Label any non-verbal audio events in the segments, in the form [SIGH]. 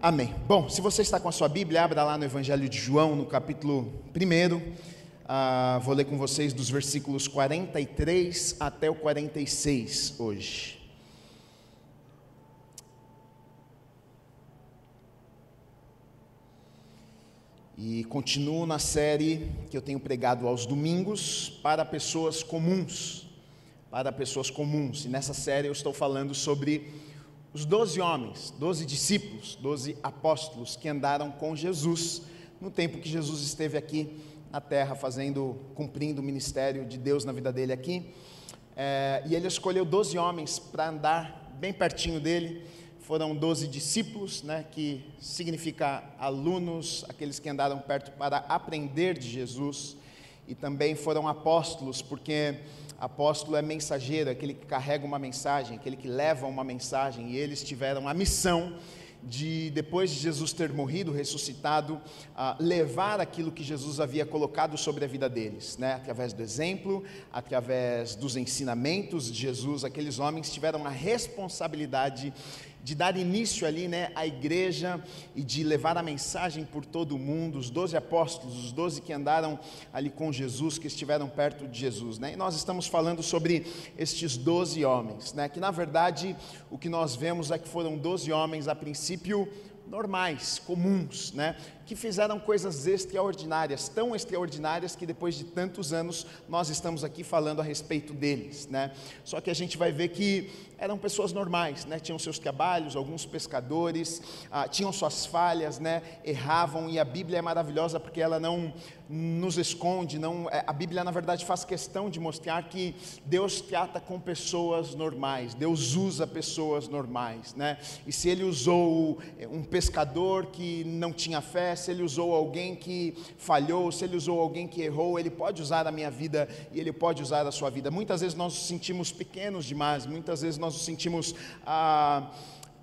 Amém. Bom, se você está com a sua Bíblia, abra lá no Evangelho de João, no capítulo 1. Ah, vou ler com vocês dos versículos 43 até o 46 hoje. E continuo na série que eu tenho pregado aos domingos para pessoas comuns. Para pessoas comuns. E nessa série eu estou falando sobre os doze homens, doze discípulos, doze apóstolos que andaram com Jesus no tempo que Jesus esteve aqui na terra, fazendo, cumprindo o ministério de Deus na vida dele aqui. É, e ele escolheu doze homens para andar bem pertinho dele. Foram doze discípulos, né, que significa alunos, aqueles que andaram perto para aprender de Jesus. E também foram apóstolos, porque apóstolo é mensageiro, aquele que carrega uma mensagem, aquele que leva uma mensagem, e eles tiveram a missão de, depois de Jesus ter morrido, ressuscitado, levar aquilo que Jesus havia colocado sobre a vida deles, né? através do exemplo, através dos ensinamentos de Jesus, aqueles homens tiveram a responsabilidade de dar início ali né, à igreja e de levar a mensagem por todo o mundo, os doze apóstolos, os doze que andaram ali com Jesus, que estiveram perto de Jesus. Né? E nós estamos falando sobre estes doze homens, né? que na verdade o que nós vemos é que foram doze homens a princípio normais, comuns, né? que fizeram coisas extraordinárias, tão extraordinárias que depois de tantos anos nós estamos aqui falando a respeito deles, né? Só que a gente vai ver que eram pessoas normais, né? Tinham seus trabalhos, alguns pescadores, ah, tinham suas falhas, né? Erravam e a Bíblia é maravilhosa porque ela não nos esconde, não. É, a Bíblia na verdade faz questão de mostrar que Deus trata com pessoas normais, Deus usa pessoas normais, né? E se Ele usou um pescador que não tinha fé se Ele usou alguém que falhou, se Ele usou alguém que errou, Ele pode usar a minha vida e Ele pode usar a sua vida. Muitas vezes nós nos sentimos pequenos demais, muitas vezes nós nos sentimos. Ah,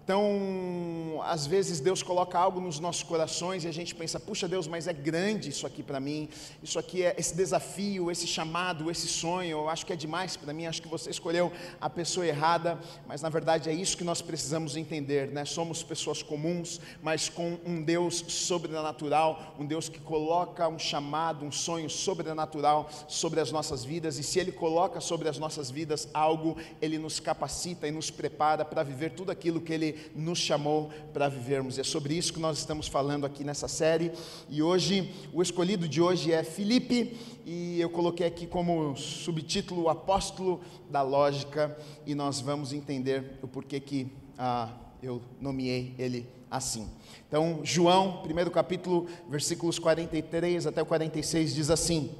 então, às vezes Deus coloca algo nos nossos corações e a gente pensa: puxa Deus, mas é grande isso aqui para mim, isso aqui é esse desafio, esse chamado, esse sonho, eu acho que é demais para mim, acho que você escolheu a pessoa errada, mas na verdade é isso que nós precisamos entender, né? Somos pessoas comuns, mas com um Deus sobrenatural, um Deus que coloca um chamado, um sonho sobrenatural sobre as nossas vidas, e se Ele coloca sobre as nossas vidas algo, Ele nos capacita e nos prepara para viver tudo aquilo que Ele nos chamou para vivermos. É sobre isso que nós estamos falando aqui nessa série. E hoje, o escolhido de hoje é Filipe, e eu coloquei aqui como subtítulo o apóstolo da lógica, e nós vamos entender o porquê que ah, eu nomeei ele assim. Então, João, primeiro capítulo, versículos 43 até o 46, diz assim: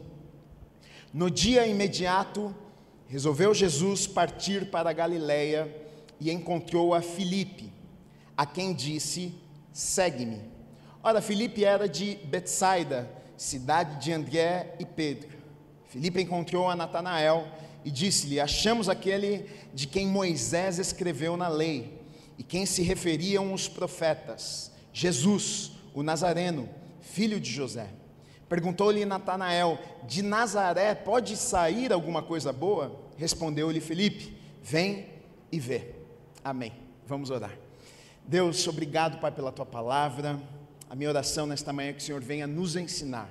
No dia imediato, resolveu Jesus partir para a Galiléia e encontrou a Filipe, a quem disse: Segue-me. Ora, Filipe era de Betsaida, cidade de André e Pedro. Filipe encontrou a Natanael e disse-lhe: Achamos aquele de quem Moisés escreveu na lei e quem se referiam os profetas, Jesus, o Nazareno, filho de José. Perguntou-lhe Natanael: De Nazaré pode sair alguma coisa boa? Respondeu-lhe Filipe: Vem e vê. Amém. Vamos orar. Deus, obrigado, Pai, pela tua palavra. A minha oração nesta manhã é que o Senhor venha nos ensinar,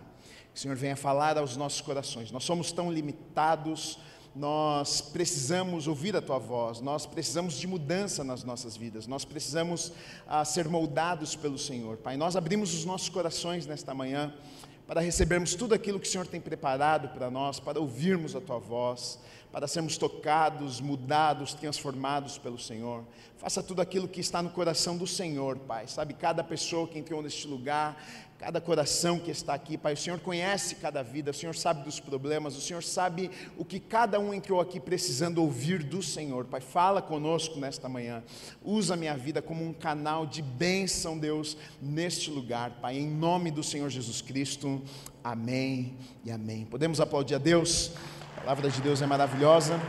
que o Senhor venha falar aos nossos corações. Nós somos tão limitados, nós precisamos ouvir a tua voz, nós precisamos de mudança nas nossas vidas, nós precisamos ah, ser moldados pelo Senhor. Pai, nós abrimos os nossos corações nesta manhã para recebermos tudo aquilo que o Senhor tem preparado para nós, para ouvirmos a tua voz para sermos tocados, mudados, transformados pelo Senhor. Faça tudo aquilo que está no coração do Senhor, Pai. Sabe, cada pessoa que entrou neste lugar, cada coração que está aqui, Pai. O Senhor conhece cada vida, o Senhor sabe dos problemas, o Senhor sabe o que cada um entrou aqui precisando ouvir do Senhor, Pai. Fala conosco nesta manhã. Usa minha vida como um canal de bênção, Deus, neste lugar, Pai. Em nome do Senhor Jesus Cristo. Amém e amém. Podemos aplaudir a Deus? A palavra de Deus é maravilhosa.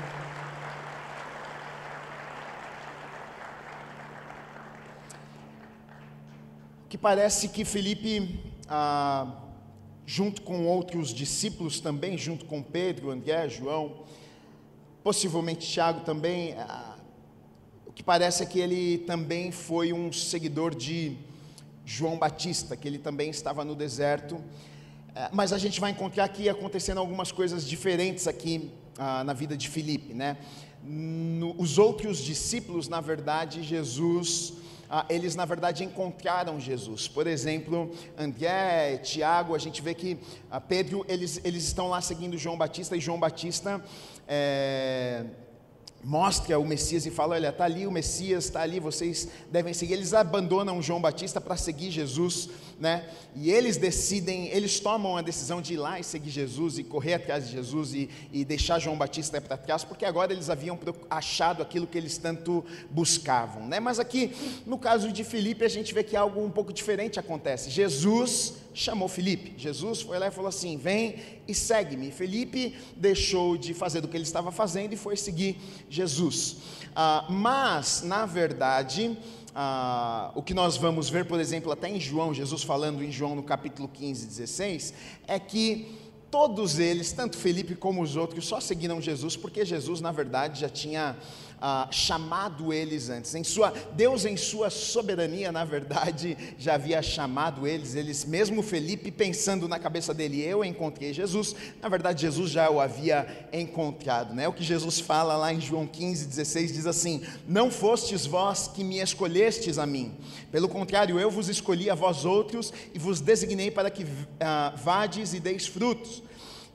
Que parece que Felipe, ah, junto com outros discípulos também, junto com Pedro, André, João, possivelmente Tiago também, ah, o que parece é que ele também foi um seguidor de João Batista, que ele também estava no deserto. É, mas a gente vai encontrar aqui acontecendo algumas coisas diferentes aqui ah, na vida de Filipe, né? No, os outros discípulos, na verdade, Jesus, ah, eles na verdade encontraram Jesus. Por exemplo, André, Tiago, a gente vê que ah, Pedro, eles, eles estão lá seguindo João Batista e João Batista. É, mostra o Messias e fala: Olha, está ali o Messias, está ali, vocês devem seguir. Eles abandonam João Batista para seguir Jesus, né? E eles decidem, eles tomam a decisão de ir lá e seguir Jesus e correr atrás de Jesus e, e deixar João Batista para trás, porque agora eles haviam achado aquilo que eles tanto buscavam, né? Mas aqui, no caso de Filipe, a gente vê que algo um pouco diferente acontece. Jesus chamou Felipe. Jesus foi lá e falou assim: Vem e segue-me. Felipe deixou de fazer do que ele estava fazendo e foi seguir Jesus. Ah, mas, na verdade, ah, o que nós vamos ver, por exemplo, até em João, Jesus falando em João no capítulo 15, 16, é que todos eles, tanto Felipe como os outros, só seguiram Jesus porque Jesus, na verdade, já tinha ah, chamado eles antes. Em sua, Deus, em sua soberania, na verdade, já havia chamado eles. Eles, mesmo Felipe, pensando na cabeça dele, eu encontrei Jesus. Na verdade, Jesus já o havia encontrado. Né? O que Jesus fala lá em João 15, 16 diz assim: Não fostes vós que me escolhestes a mim. Pelo contrário, eu vos escolhi a vós outros e vos designei para que ah, vades e deis frutos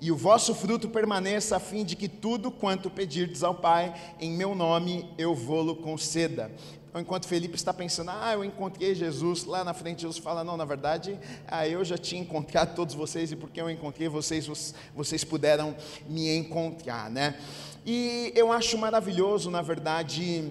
e o vosso fruto permaneça, a fim de que tudo quanto pedirdes ao Pai, em meu nome, eu vou-lo conceda. Então, enquanto Felipe está pensando, ah, eu encontrei Jesus, lá na frente Jesus fala, não, na verdade, ah, eu já tinha encontrado todos vocês, e porque eu encontrei vocês, vocês puderam me encontrar, né? E eu acho maravilhoso, na verdade,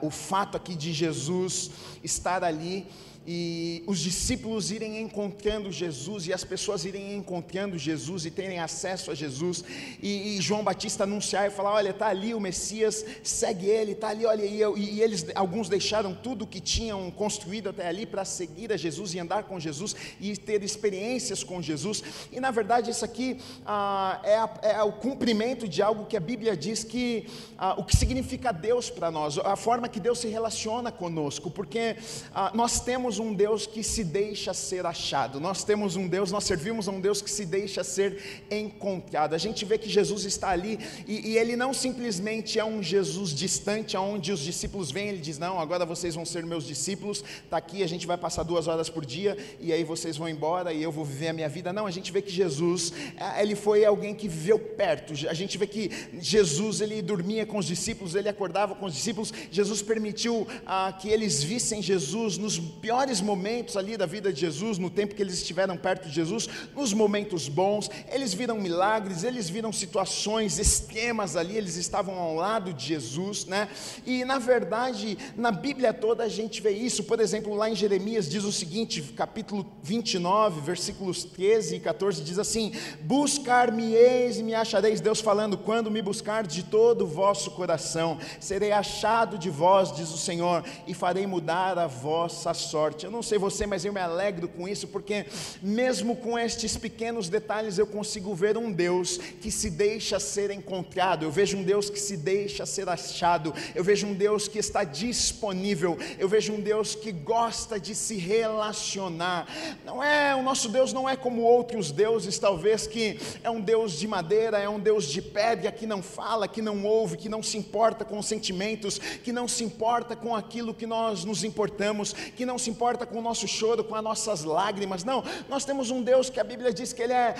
o fato aqui de Jesus estar ali e os discípulos irem encontrando Jesus e as pessoas irem encontrando Jesus e terem acesso a Jesus. E, e João Batista anunciar e falar, olha, está ali o Messias, segue ele, está ali, olha, e, e, eles, alguns deixaram tudo que tinham construído até ali para seguir a Jesus e andar com Jesus e ter experiências com Jesus, e na verdade isso aqui ah, é, a, é, o cumprimento de algo que a Bíblia diz que, ah, o que significa Deus para nós, a forma que Deus se relaciona conosco, porque ah, nós temos um Deus que se deixa ser achado, nós temos um Deus, nós servimos a um Deus que se deixa ser encontrado. A gente vê que Jesus está ali e, e ele não simplesmente é um Jesus distante, aonde os discípulos vêm, ele diz: Não, agora vocês vão ser meus discípulos, está aqui, a gente vai passar duas horas por dia e aí vocês vão embora e eu vou viver a minha vida. Não, a gente vê que Jesus, é, ele foi alguém que viveu perto, a gente vê que Jesus, ele dormia com os discípulos, ele acordava com os discípulos, Jesus permitiu ah, que eles vissem Jesus nos piores piores momentos ali da vida de Jesus, no tempo que eles estiveram perto de Jesus, nos momentos bons, eles viram milagres, eles viram situações extremas ali, eles estavam ao lado de Jesus, né? E na verdade, na Bíblia toda a gente vê isso, por exemplo, lá em Jeremias diz o seguinte, capítulo 29, versículos 13 e 14, diz assim: Buscar-me-eis e me achareis, Deus falando, quando me buscar de todo o vosso coração, serei achado de vós, diz o Senhor, e farei mudar a vossa sorte eu não sei você, mas eu me alegro com isso, porque mesmo com estes pequenos detalhes eu consigo ver um Deus que se deixa ser encontrado, eu vejo um Deus que se deixa ser achado, eu vejo um Deus que está disponível, eu vejo um Deus que gosta de se relacionar. Não é, o nosso Deus não é como outros deuses, talvez que é um Deus de madeira, é um Deus de pedra que não fala, que não ouve, que não se importa com os sentimentos, que não se importa com aquilo que nós nos importamos, que não se importa com o nosso choro, com as nossas lágrimas. Não, nós temos um Deus que a Bíblia diz que Ele é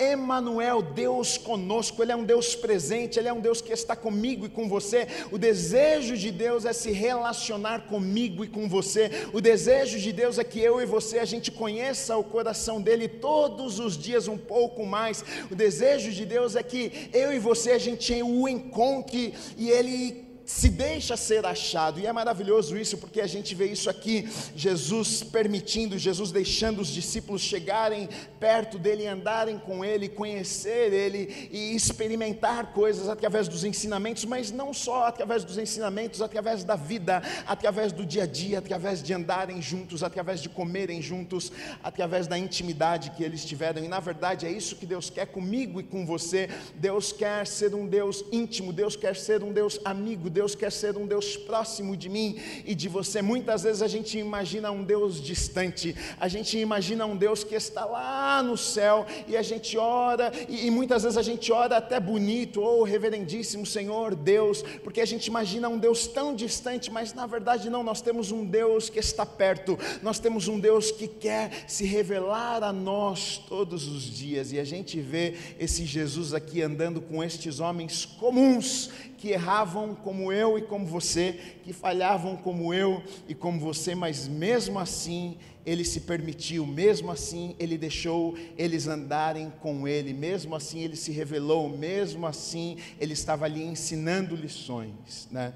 Emanuel, Deus conosco, Ele é um Deus presente, Ele é um Deus que está comigo e com você. O desejo de Deus é se relacionar comigo e com você. O desejo de Deus é que eu e você a gente conheça o coração dele todos os dias um pouco mais. O desejo de Deus é que eu e você a gente o encontre e ele se deixa ser achado, e é maravilhoso isso, porque a gente vê isso aqui, Jesus permitindo, Jesus deixando os discípulos chegarem perto dele, andarem com ele, conhecer ele e experimentar coisas através dos ensinamentos, mas não só através dos ensinamentos, através da vida, através do dia a dia, através de andarem juntos, através de comerem juntos, através da intimidade que eles tiveram, e na verdade é isso que Deus quer comigo e com você. Deus quer ser um Deus íntimo, Deus quer ser um Deus amigo, Deus quer ser um Deus próximo de mim e de você. Muitas vezes a gente imagina um Deus distante, a gente imagina um Deus que está lá no céu e a gente ora, e, e muitas vezes a gente ora até bonito, ou oh, reverendíssimo Senhor Deus, porque a gente imagina um Deus tão distante, mas na verdade não, nós temos um Deus que está perto, nós temos um Deus que quer se revelar a nós todos os dias, e a gente vê esse Jesus aqui andando com estes homens comuns que erravam como eu e como você, que falhavam como eu e como você, mas mesmo assim ele se permitiu, mesmo assim ele deixou eles andarem com ele, mesmo assim ele se revelou, mesmo assim ele estava ali ensinando lições, né?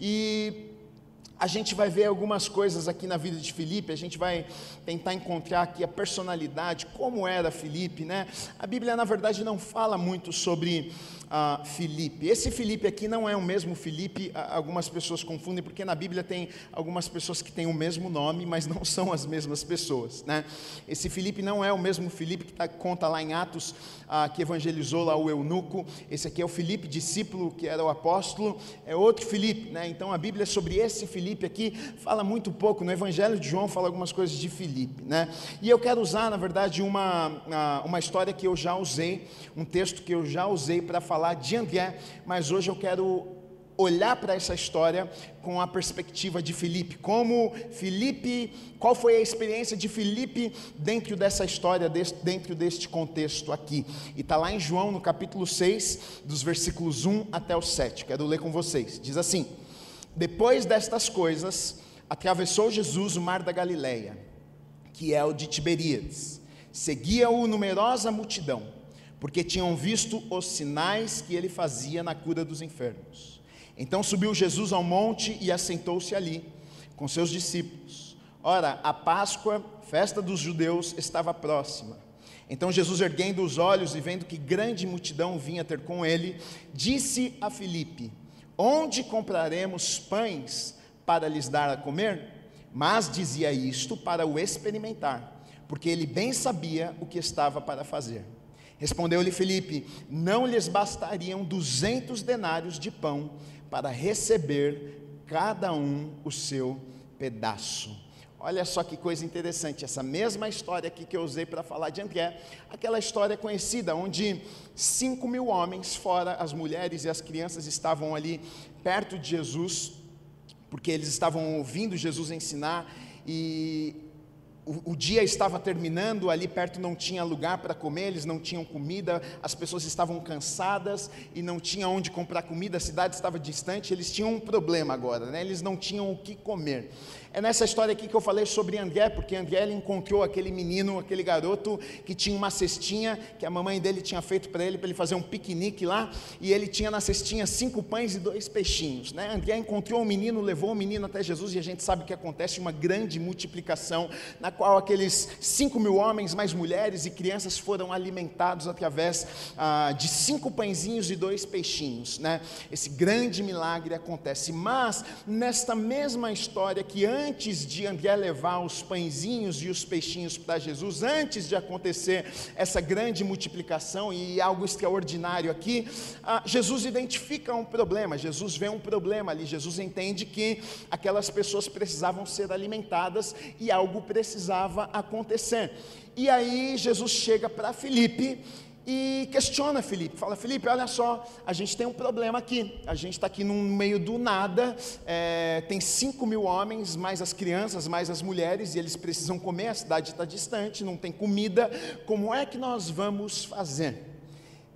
E a gente vai ver algumas coisas aqui na vida de Filipe, a gente vai tentar encontrar aqui a personalidade, como era Filipe, né? A Bíblia, na verdade, não fala muito sobre uh, Filipe. Esse Filipe aqui não é o mesmo Filipe, algumas pessoas confundem, porque na Bíblia tem algumas pessoas que têm o mesmo nome, mas não [LAUGHS] são as mesmas pessoas. Né? Esse Filipe não é o mesmo Filipe que tá, conta lá em Atos, uh, que evangelizou lá o eunuco. Esse aqui é o Filipe, discípulo, que era o apóstolo, é outro Filipe. Né? Então a Bíblia sobre esse Filipe aqui fala muito pouco. No Evangelho de João fala algumas coisas de Filipe. Né? E eu quero usar, na verdade, uma, uma história que eu já usei, um texto que eu já usei para falar falar de André, mas hoje eu quero olhar para essa história com a perspectiva de Filipe. Como Filipe, qual foi a experiência de Filipe dentro dessa história, dentro deste contexto aqui. E está lá em João, no capítulo 6, dos versículos 1 até o 7. Quero ler com vocês. Diz assim: Depois destas coisas, atravessou Jesus o mar da Galileia, que é o de Tiberíades. Seguia-o numerosa multidão porque tinham visto os sinais que ele fazia na cura dos enfermos. Então subiu Jesus ao monte e assentou-se ali, com seus discípulos. Ora, a Páscoa, festa dos judeus, estava próxima. Então Jesus, erguendo os olhos e vendo que grande multidão vinha ter com ele, disse a Filipe: Onde compraremos pães para lhes dar a comer? Mas dizia isto para o experimentar, porque ele bem sabia o que estava para fazer. Respondeu-lhe Filipe: Não lhes bastariam duzentos denários de pão para receber cada um o seu pedaço. Olha só que coisa interessante, essa mesma história aqui que eu usei para falar de André, aquela história conhecida, onde cinco mil homens, fora as mulheres e as crianças, estavam ali perto de Jesus, porque eles estavam ouvindo Jesus ensinar, e o, o, dia estava terminando, ali perto não tinha lugar para comer, eles não tinham comida, as pessoas estavam cansadas e não tinha onde comprar comida, a cidade estava distante, eles tinham um problema agora, né? eles não tinham o que comer. É nessa história aqui que eu falei sobre André, porque André ele encontrou aquele menino, aquele garoto que tinha uma cestinha que a mamãe dele tinha feito para ele, para ele fazer um piquenique lá, e ele tinha na cestinha cinco pães e dois peixinhos. Né? André encontrou o menino, levou o menino até Jesus, e a gente sabe que acontece uma grande multiplicação, na qual aqueles cinco mil homens, mais mulheres e crianças foram alimentados através ah, de cinco pãezinhos e dois peixinhos. Né? Esse grande milagre acontece. Mas, nesta mesma história que antes antes de André levar os pãezinhos e os peixinhos para Jesus, antes de acontecer essa grande multiplicação e algo extraordinário aqui, ah, Jesus identifica um problema, Jesus vê um problema ali, Jesus entende que aquelas pessoas precisavam ser alimentadas e algo precisava acontecer. E aí Jesus chega para Filipe e questiona Felipe, fala, Felipe, olha só, a gente tem um problema aqui, a gente está aqui no meio do nada, é, tem 5 mil homens, mais as crianças, mais as mulheres, e eles precisam comer, a cidade está distante, não tem comida, como é que nós vamos fazer?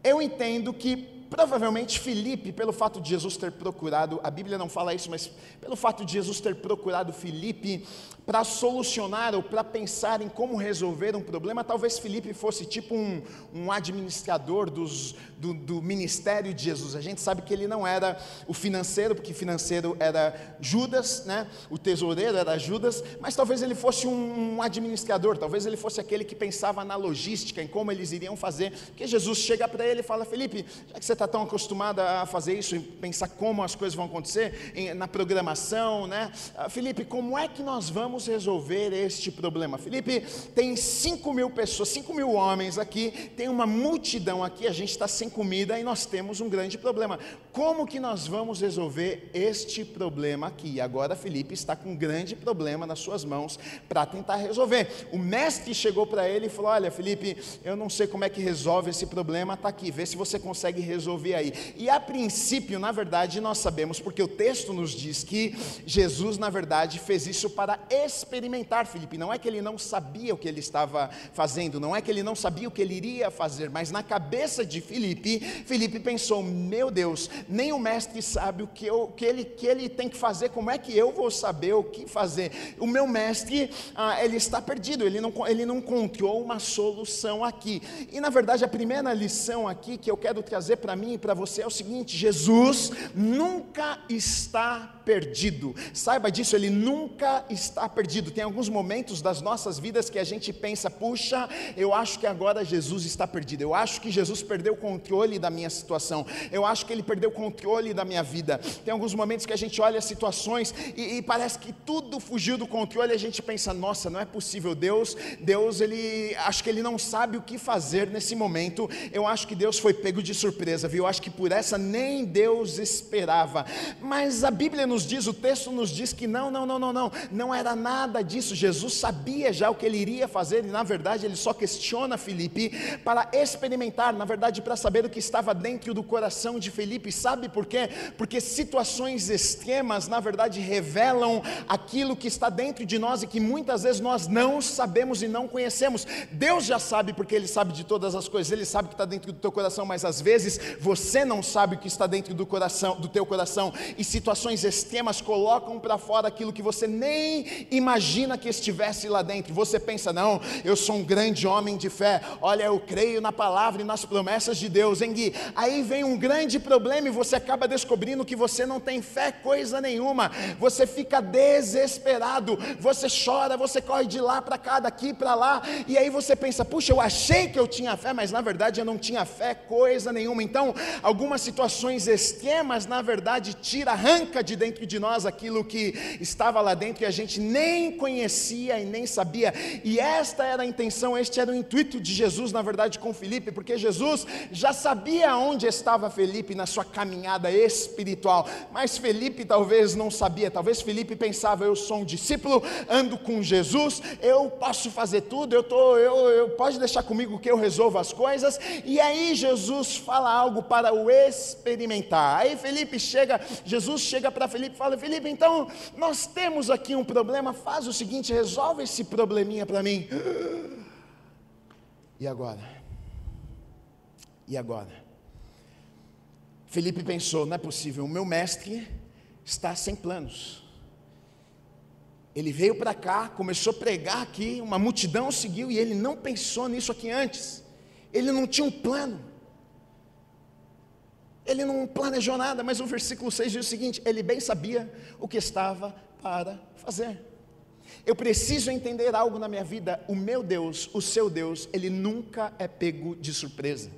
Eu entendo que provavelmente Felipe, pelo fato de Jesus ter procurado, a Bíblia não fala isso, mas pelo fato de Jesus ter procurado Felipe para solucionar ou para pensar em como resolver um problema, talvez Felipe fosse tipo um, um administrador dos, do, do, ministério de Jesus. A gente sabe que ele não era o financeiro, porque financeiro era Judas, né? o tesoureiro era Judas, mas talvez ele fosse um, um administrador, talvez ele fosse aquele que pensava na logística, em como eles iriam fazer, porque Jesus chega para ele e fala, Felipe, já que você está tão acostumado a fazer isso pensar como as coisas vão acontecer em, na programação, né? Ah, Felipe, como é que nós vamos resolver este problema? Felipe, tem 5 mil pessoas, 5 mil homens aqui, tem uma multidão aqui, a gente está sem comida e nós temos um grande problema. Como que nós vamos resolver este problema aqui? Agora Felipe está com um grande problema nas suas mãos para tentar resolver. O mestre chegou para ele e falou: Olha, Felipe, eu não sei como é que resolve esse problema, está aqui, vê se você consegue resolver aí. E a princípio, na verdade, nós sabemos, porque o texto nos diz que Jesus, na verdade, fez isso para experimentar Felipe. Não é que ele não sabia o que ele estava fazendo, não é que ele não sabia o que ele iria fazer, mas na cabeça de Felipe, Felipe pensou: Meu Deus, nem o mestre sabe o que, eu, que, ele, que ele tem que fazer, como é que eu vou saber o que fazer? O meu mestre, ah, ele está perdido, ele não, ele não encontrou uma solução aqui. E na verdade, a primeira lição aqui que eu quero trazer para mim e para você é o seguinte: Jesus nunca está perdido. Saiba disso, ele nunca está perdido. Tem alguns momentos das nossas vidas que a gente pensa, puxa, eu acho que agora Jesus está perdido. Eu acho que Jesus perdeu o controle da minha situação. Eu acho que ele perdeu o controle da minha vida. Tem alguns momentos que a gente olha situações e, e parece que tudo fugiu do controle e a gente pensa, nossa, não é possível. Deus, Deus, ele acho que ele não sabe o que fazer nesse momento. Eu acho que Deus foi pego de surpresa, viu? Eu acho que por essa nem Deus esperava. Mas a Bíblia nos nos diz, o texto nos diz que não, não, não, não, não, não era nada disso. Jesus sabia já o que ele iria fazer e na verdade ele só questiona Felipe para experimentar, na verdade para saber o que estava dentro do coração de Felipe. Sabe por quê? Porque situações extremas na verdade revelam aquilo que está dentro de nós e que muitas vezes nós não sabemos e não conhecemos. Deus já sabe porque ele sabe de todas as coisas. Ele sabe o que está dentro do teu coração, mas às vezes você não sabe o que está dentro do coração, do teu coração e situações extremas esquemas colocam para fora aquilo que você nem imagina que estivesse lá dentro. Você pensa, não, eu sou um grande homem de fé, olha, eu creio na palavra e nas promessas de Deus, hein, Gui? Aí vem um grande problema e você acaba descobrindo que você não tem fé coisa nenhuma, você fica desesperado, você chora, você corre de lá para cá, daqui para lá, e aí você pensa, puxa, eu achei que eu tinha fé, mas na verdade eu não tinha fé coisa nenhuma. Então, algumas situações extremas, na verdade, tira, arranca de dentro dentro de nós aquilo que estava lá dentro e a gente nem conhecia e nem sabia. E esta era a intenção, este era o intuito de Jesus, na verdade, com Felipe, porque Jesus já sabia onde estava Felipe na sua caminhada espiritual, mas Felipe talvez não sabia, talvez Felipe pensava: eu sou um discípulo, ando com Jesus, eu posso fazer tudo, eu tô, eu, eu pode deixar comigo que eu resolvo as coisas. E aí Jesus fala algo para o experimentar. Aí Felipe chega, Jesus chega para Felipe Felipe fala: Felipe, então nós temos aqui um problema, faz o seguinte, resolve esse probleminha para mim. [GASPS] E agora? E agora? Felipe pensou: não é possível, o meu mestre está sem planos. Ele veio para cá, começou a pregar aqui, uma multidão seguiu e ele não pensou nisso aqui antes. Ele não tinha um plano. Ele não planejou nada, mas o versículo 6 diz o seguinte: ele bem sabia o que estava para fazer. Eu preciso entender algo na minha vida. O meu Deus, o seu Deus, ele nunca é pego de surpresa.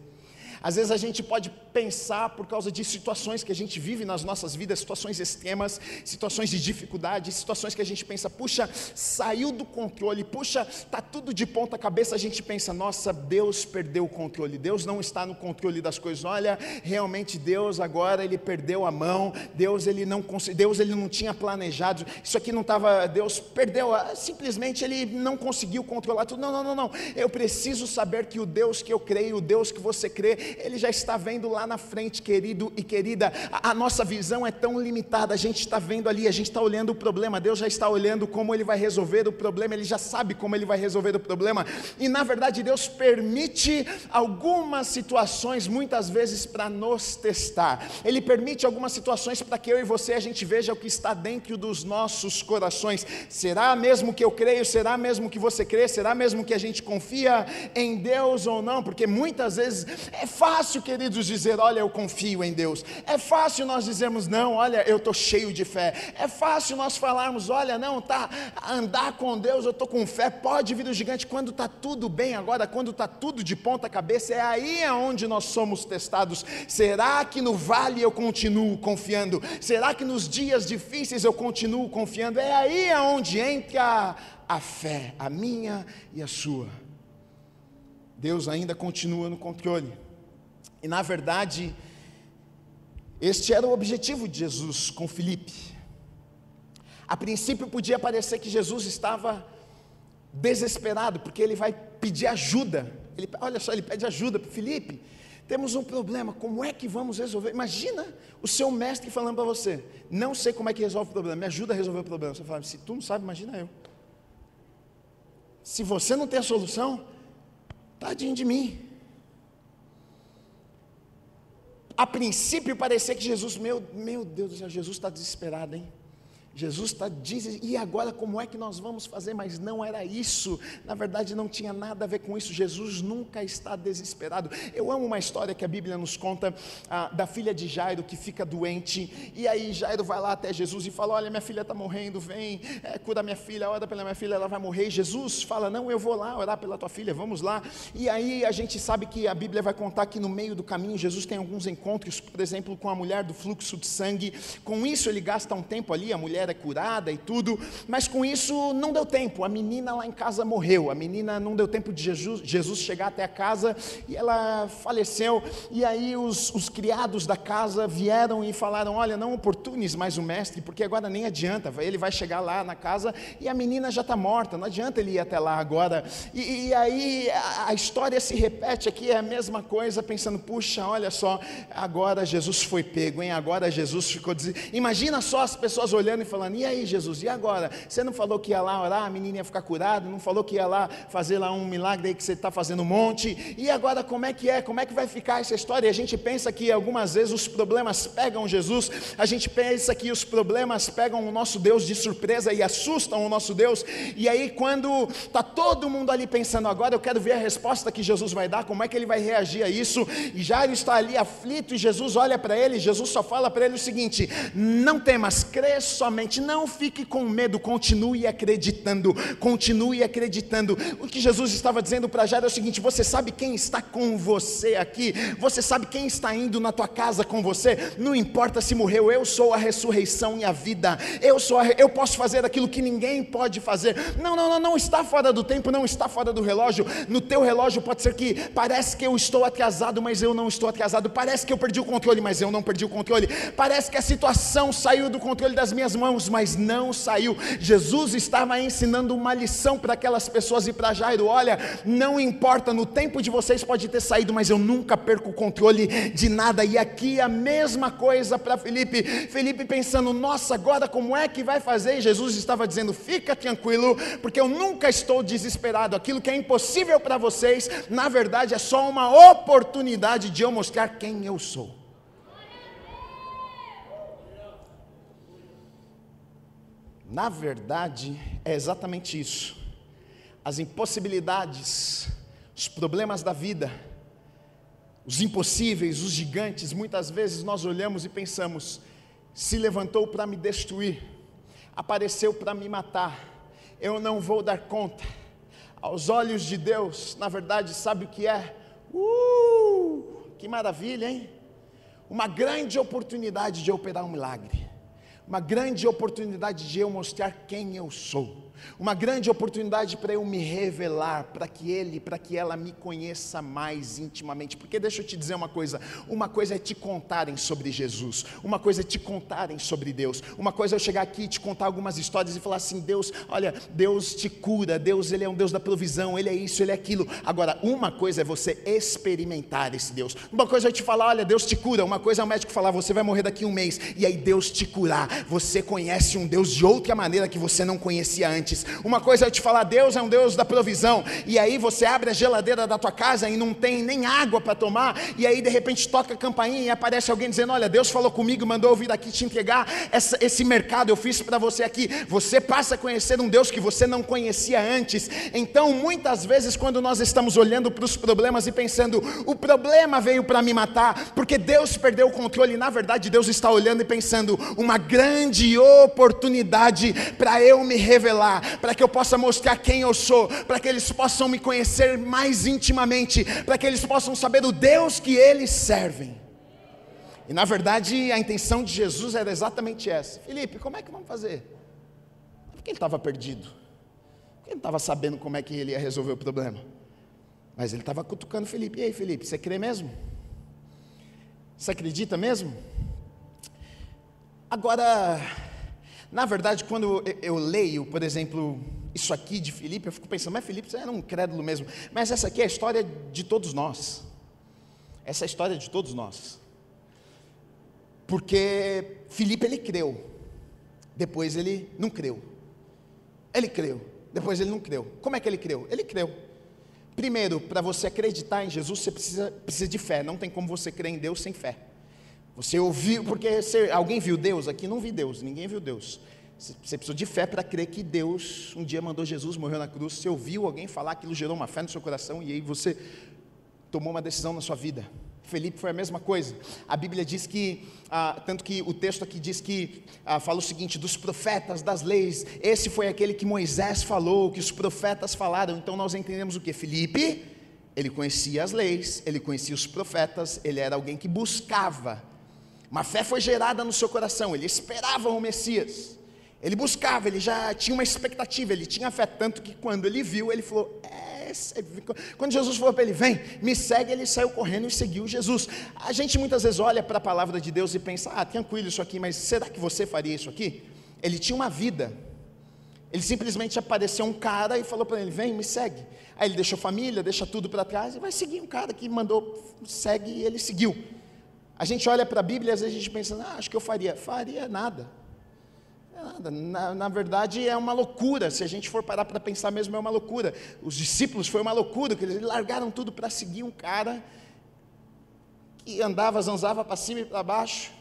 Às vezes a gente pode pensar por causa de situações que a gente vive nas nossas vidas, situações extremas, situações de dificuldade, situações que a gente pensa, puxa, saiu do controle, puxa, está tudo de ponta cabeça, a gente pensa, nossa, Deus perdeu o controle, Deus não está no controle das coisas. Olha, realmente Deus agora ele perdeu a mão, Deus ele não Deus ele não tinha planejado, isso aqui não estava, Deus perdeu, ah, simplesmente ele não conseguiu controlar tudo. Não, não, não, não. Eu preciso saber que o Deus que eu creio, o Deus que você crê, ele já está vendo lá na frente, querido e querida. A, a nossa visão é tão limitada, a gente está vendo ali, a gente está olhando o problema, Deus já está olhando como Ele vai resolver o problema, Ele já sabe como Ele vai resolver o problema, e na verdade Deus permite algumas situações, muitas vezes, para nos testar, Ele permite algumas situações para que eu e você a gente veja o que está dentro dos nossos corações. Será mesmo que eu creio? Será mesmo que você crê? Será mesmo que a gente confia em Deus ou não? Porque muitas vezes é fácil, queridos, dizer: Olha, eu confio em Deus. É fácil nós dizermos: Não, olha, eu estou cheio de fé. É fácil nós falarmos: Olha, não, tá, andar com Deus, eu estou com fé. Pode vir o gigante quando está tudo bem agora, quando está tudo de ponta cabeça. É aí onde nós somos testados. Será que no vale eu continuo confiando? Será que nos dias difíceis eu continuo confiando? É aí onde entra a fé, a minha e a sua. Deus ainda continua no controle. E na verdade, este era o objetivo de Jesus com Filipe. A princípio podia parecer que Jesus estava desesperado, porque ele vai pedir ajuda. Ele, olha só, ele pede ajuda para Filipe. Temos um problema, como é que vamos resolver? Imagina o seu mestre falando para você: Não sei como é que resolve o problema, me ajuda a resolver o problema. Você fala: Se tu não sabe, imagina eu. Se você não tem a solução, Tadinho de mim. A princípio parecia que Jesus, meu, meu Deus do céu, Jesus está desesperado, hein? Jesus está dizendo, e agora como é que nós vamos fazer? Mas não era isso, na verdade não tinha nada a ver com isso. Jesus nunca está desesperado. Eu amo uma história que a Bíblia nos conta ah, da filha de Jairo que fica doente, e aí Jairo vai lá até Jesus e fala: Olha, minha filha está morrendo, vem, é, cura minha filha, ora pela minha filha, ela vai morrer. E Jesus fala: Não, eu vou lá orar pela tua filha, vamos lá. E aí a gente sabe que a Bíblia vai contar que no meio do caminho Jesus tem alguns encontros, por exemplo, com a mulher do fluxo de sangue. Com isso ele gasta um tempo ali, a mulher é curada e tudo, mas com isso não deu tempo. A menina lá em casa morreu. A menina não deu tempo de Jesus, Jesus chegar até a casa e ela faleceu. E aí os, os criados da casa vieram e falaram: Olha, não oportunes mais o mestre, porque agora nem adianta. Ele vai chegar lá na casa e a menina já está morta. Não adianta ele ir até lá agora. E, e aí a, a história se repete aqui, é a mesma coisa, pensando: Puxa, olha só, agora Jesus foi pego, hein? Agora Jesus ficou. Des... Imagina só as pessoas olhando e falando falando: e aí, Jesus, e agora? Você não falou que ia lá orar, a menina ia ficar curada, não falou que ia lá fazer lá um milagre aí que você está fazendo um monte, e agora como é que é? Como é que vai ficar essa história? E a gente pensa que algumas vezes os problemas pegam Jesus, a gente pensa que os problemas pegam o nosso Deus de surpresa e assustam o nosso Deus, e aí quando está todo mundo ali pensando, agora eu quero ver a resposta que Jesus vai dar, como é que ele vai reagir a isso, e Jairo está ali aflito, e Jesus olha para ele, Jesus só fala para ele o seguinte: não temas, crê somente não fique com medo, continue acreditando, continue acreditando. O que Jesus estava dizendo para Jairo é o seguinte: você sabe quem está com você aqui, você sabe quem está indo na tua casa com você, não importa se morreu, eu sou a ressurreição e a vida, eu sou a, eu posso fazer aquilo que ninguém pode fazer. Não, não, não, não está fora do tempo, não está fora do relógio. No teu relógio pode ser que parece que eu estou atrasado, mas eu não estou atrasado. Parece que eu perdi o controle, mas eu não perdi o controle. Parece que a situação saiu do controle das minhas mãos, mas não saiu. Jesus estava ensinando uma lição para aquelas pessoas e para Jairo: olha, não importa, no tempo de vocês pode ter saído, mas eu nunca perco o controle de nada. E aqui a mesma coisa para Felipe. Felipe pensando: nossa, agora como é que vai fazer? E Jesus estava dizendo: fica tranquilo, porque eu nunca estou desesperado. Aquilo que é impossível para vocês, na verdade, é só uma oportunidade de eu mostrar quem eu sou. Na verdade, é exatamente isso. As impossibilidades, os problemas da vida, os impossíveis, os gigantes, muitas vezes nós olhamos e pensamos: se levantou para me destruir, apareceu para me matar, eu não vou dar conta. Aos olhos de Deus, na verdade, sabe o que é? Uh, que maravilha, hein? Uma grande oportunidade de operar um milagre uma grande oportunidade de eu mostrar quem eu sou uma grande oportunidade para eu me revelar, para que ele, para que ela me conheça mais intimamente. Porque deixa eu te dizer uma coisa: uma coisa é te contarem sobre Jesus, uma coisa é te contarem sobre Deus, uma coisa é eu chegar aqui e te contar algumas histórias e falar assim: Deus, olha, Deus te cura, Deus, Ele é um Deus da provisão, Ele é isso, Ele é aquilo. Agora, uma coisa é você experimentar esse Deus, uma coisa é te falar: olha, Deus te cura, uma coisa é o médico falar: você vai morrer daqui um mês, e aí Deus te curar. Você conhece um Deus de outra maneira que você não conhecia antes antes. Uma coisa é eu te falar, Deus é um Deus da provisão, e aí você abre a geladeira da tua casa e não tem nem água para tomar, e aí de repente toca a campainha e aparece alguém dizendo: Olha, Deus falou comigo, mandou eu vir aqui te entregar essa, esse mercado, eu fiz para você aqui. Você passa a conhecer um Deus que você não conhecia antes. Então, muitas vezes, quando nós estamos olhando para os problemas e pensando, o problema veio para me matar, porque Deus perdeu o controle, na verdade, Deus está olhando e pensando, uma grande oportunidade para eu me revelar, para que eu possa mostrar quem eu sou, para que eles possam me conhecer mais intimamente, para que eles possam saber o Deus que eles servem. E na verdade a intenção de Jesus era exatamente essa: Felipe, como é que vamos fazer? Porque ele estava perdido, porque ele não estava sabendo como é que ele ia resolver o problema. Mas ele estava cutucando Felipe: E aí, Felipe, você crê mesmo? Você acredita mesmo? Agora, na verdade, quando eu leio, por exemplo, isso aqui de Felipe, eu fico pensando, mas Felipe você era um crédulo mesmo. Mas essa aqui é a história de todos nós. Essa é a história de todos nós. Porque Filipe ele creu, depois ele não creu. Ele creu, depois ele não creu. Como é que ele creu? Ele creu. Primeiro, para você acreditar em Jesus, você precisa, precisa de fé. Não tem como você crer em Deus sem fé. Você ouviu, porque você, alguém viu Deus? Aqui não vi Deus, ninguém viu Deus. Você precisou de fé para crer que Deus um dia mandou Jesus, morreu na cruz. Você ouviu alguém falar, aquilo gerou uma fé no seu coração e aí você tomou uma decisão na sua vida. Felipe foi a mesma coisa. A Bíblia diz que, ah, tanto que o texto aqui diz que, ah, fala o seguinte: dos profetas, das leis, esse foi aquele que Moisés falou, que os profetas falaram. Então nós entendemos o que? Felipe, ele conhecia as leis, ele conhecia os profetas, ele era alguém que buscava. Uma fé foi gerada no seu coração, ele esperava o Messias. Ele buscava, ele já tinha uma expectativa, ele tinha fé, tanto que quando ele viu, ele falou: é, quando Jesus falou para ele, vem, me segue, ele saiu correndo e seguiu Jesus. A gente muitas vezes olha para a palavra de Deus e pensa, ah, tranquilo isso aqui, mas será que você faria isso aqui? Ele tinha uma vida. Ele simplesmente apareceu um cara e falou para ele, vem, me segue. Aí ele deixou família, deixa tudo para trás e vai seguir um cara que mandou, segue e ele seguiu. A gente olha para a Bíblia e às vezes a gente pensa, ah, acho que eu faria. Faria nada. Nada. Na, na, verdade, é uma loucura. Se a gente for parar para pensar mesmo, é uma loucura. Os discípulos foi uma loucura, que eles largaram tudo para seguir um cara que andava, zanzava para cima e para baixo.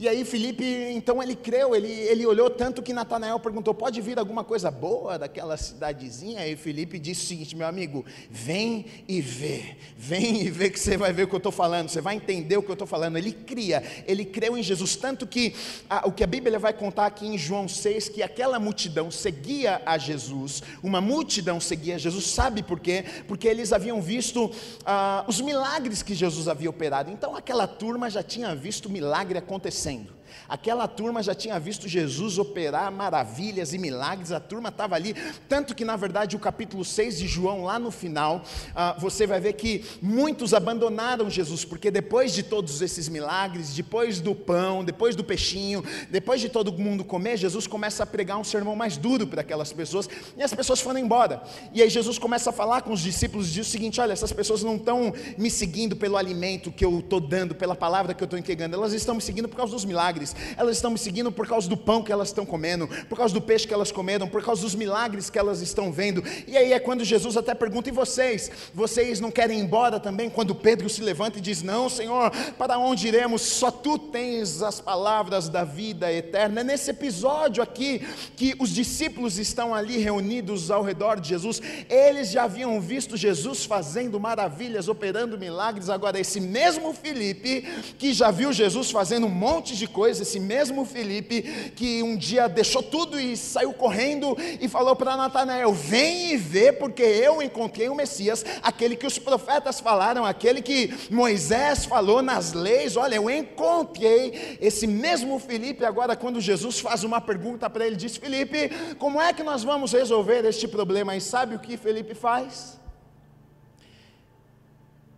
E aí Felipe, então ele creu, ele, ele olhou tanto que Natanael perguntou: pode vir alguma coisa boa daquela cidadezinha? E Felipe disse o seguinte: meu amigo, vem e vê, vem e vê que você vai ver o que eu estou falando, você vai entender o que eu estou falando. Ele cria, ele creu em Jesus, tanto que a, o que a Bíblia vai contar aqui em João 6, que aquela multidão seguia a Jesus, uma multidão seguia Jesus, sabe por quê? Porque eles haviam visto ah, os milagres que Jesus havia operado, então aquela turma já tinha visto milagre acontecendo acontecendo. Aquela turma já tinha visto Jesus operar maravilhas e milagres, a turma estava ali, tanto que na verdade o capítulo 6 de João, lá no final, ah, você vai ver que muitos abandonaram Jesus, porque depois de todos esses milagres, depois do pão, depois do peixinho, depois de todo mundo comer, Jesus começa a pregar um sermão mais duro para aquelas pessoas, e as pessoas foram embora. E aí Jesus começa a falar com os discípulos e diz o seguinte: olha, essas pessoas não estão me seguindo pelo alimento que eu estou dando, pela palavra que eu estou entregando, elas estão me seguindo por causa dos milagres elas estão me seguindo por causa do pão que elas estão comendo, por causa do peixe que elas comeram, por causa dos milagres que elas estão vendo. E aí é quando Jesus até pergunta: e vocês? Vocês não querem ir embora também? Quando Pedro se levanta e diz: Não, Senhor, para onde iremos? Só tu tens as palavras da vida eterna. É nesse episódio aqui que os discípulos estão ali reunidos ao redor de Jesus, eles já haviam visto Jesus fazendo maravilhas, operando milagres. Agora, esse mesmo Felipe, que já viu Jesus fazendo um monte de coisas, esse mesmo Felipe que um dia deixou tudo e saiu correndo e falou para Natanael: Vem e vê, porque eu encontrei o Messias, aquele que os profetas falaram, aquele que Moisés falou nas leis. Olha, eu encontrei esse mesmo Felipe. Agora, quando Jesus faz uma pergunta para ele, diz: Felipe, como é que nós vamos resolver este problema? E sabe o que Felipe faz?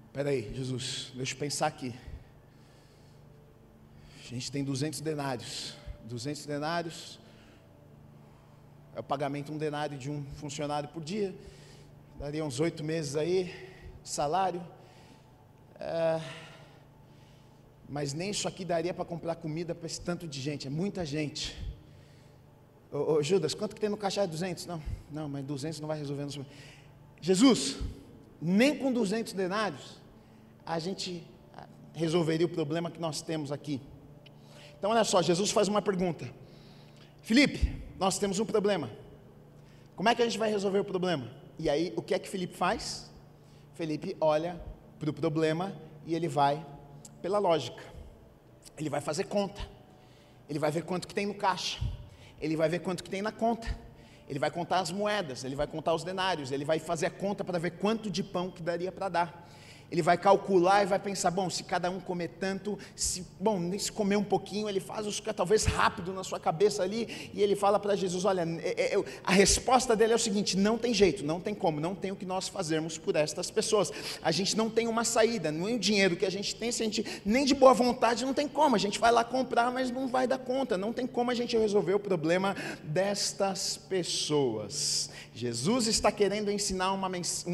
Espera aí, Jesus, deixa eu pensar aqui. Gente tem 200 denários. 200 denários é o pagamento um denário de um funcionário por dia. Daria uns oito meses aí de salário. É, mas nem isso aqui daria para comprar comida para esse tanto de gente. É muita gente. Ô, ô, Judas, quanto que tem no caixa? É 200? Não, não, mas 200 não vai resolver. Não. Jesus, nem com 200 denários a gente resolveria o problema que nós temos aqui. Então, olha só, Jesus faz uma pergunta: Felipe, nós temos um problema. Como é que a gente vai resolver o problema? E aí, o que é que Felipe faz? Felipe olha para o problema e ele vai pela lógica. Ele vai fazer conta. Ele vai ver quanto que tem no caixa. Ele vai ver quanto que tem na conta. Ele vai contar as moedas, ele vai contar os denários, ele vai fazer a conta para ver quanto de pão que daria para dar ele vai calcular e vai pensar, bom, se cada um comer tanto, se, bom, se comer um pouquinho, ele faz os talvez rápido na sua cabeça ali, e ele fala para Jesus, olha, é, é, a resposta dele é o seguinte, não tem jeito, não tem como, não tem o que nós fazermos por estas pessoas, a gente não tem uma saída, é o dinheiro que a gente tem, se a gente, nem de boa vontade, não tem como, a gente vai lá comprar, mas não vai dar conta, não tem como a gente resolver o problema destas pessoas, Jesus está querendo ensinar uma,